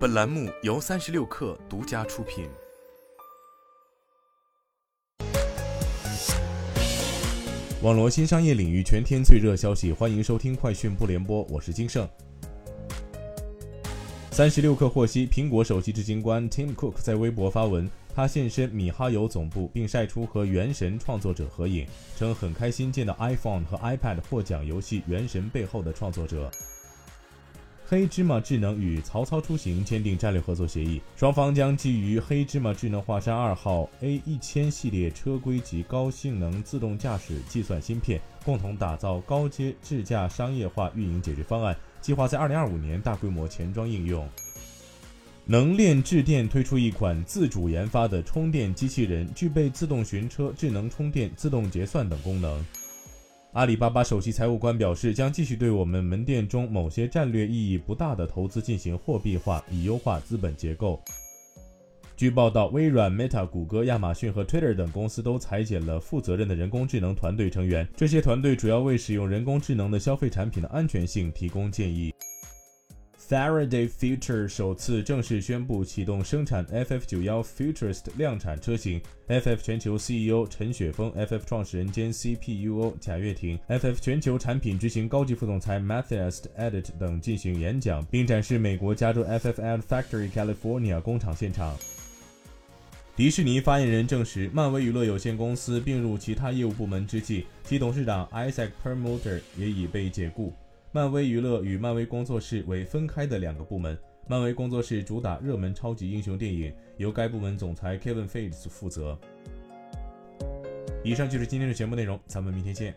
本栏目由三十六氪独家出品。网络新商业领域全天最热消息，欢迎收听快讯不联播，我是金盛。三十六氪获悉，苹果首席执行官 Tim Cook 在微博发文，他现身米哈游总部，并晒出和《原神》创作者合影，称很开心见到 iPhone 和 iPad 获奖游戏《原神》背后的创作者。黑芝麻智能与曹操出行签订战略合作协议，双方将基于黑芝麻智能华山二号 A 一千系列车规级高性能自动驾驶计算芯片，共同打造高阶智驾商业化运营解决方案，计划在二零二五年大规模前装应用。能链智电推出一款自主研发的充电机器人，具备自动寻车、智能充电、自动结算等功能。阿里巴巴首席财务官表示，将继续对我们门店中某些战略意义不大的投资进行货币化，以优化资本结构。据报道，微软、Meta、谷歌、亚马逊和 Twitter 等公司都裁减了负责任的人工智能团队成员，这些团队主要为使用人工智能的消费产品的安全性提供建议。Faraday Future 首次正式宣布启动生产 FF91 Futurist 量产车型。FF 全球 CEO 陈雪峰、FF 创始人兼 CPUO 贾跃亭、FF 全球产品执行高级副总裁 Matthias Edit 等进行演讲，并展示美国加州 FF Ad Factory California 工厂现场。迪士尼发言人证实，漫威娱乐有限公司并入其他业务部门之际，其董事长 Isaac Perlmutter 也已被解雇。漫威娱乐与漫威工作室为分开的两个部门。漫威工作室主打热门超级英雄电影，由该部门总裁 Kevin Feige 负责。以上就是今天的全部内容，咱们明天见。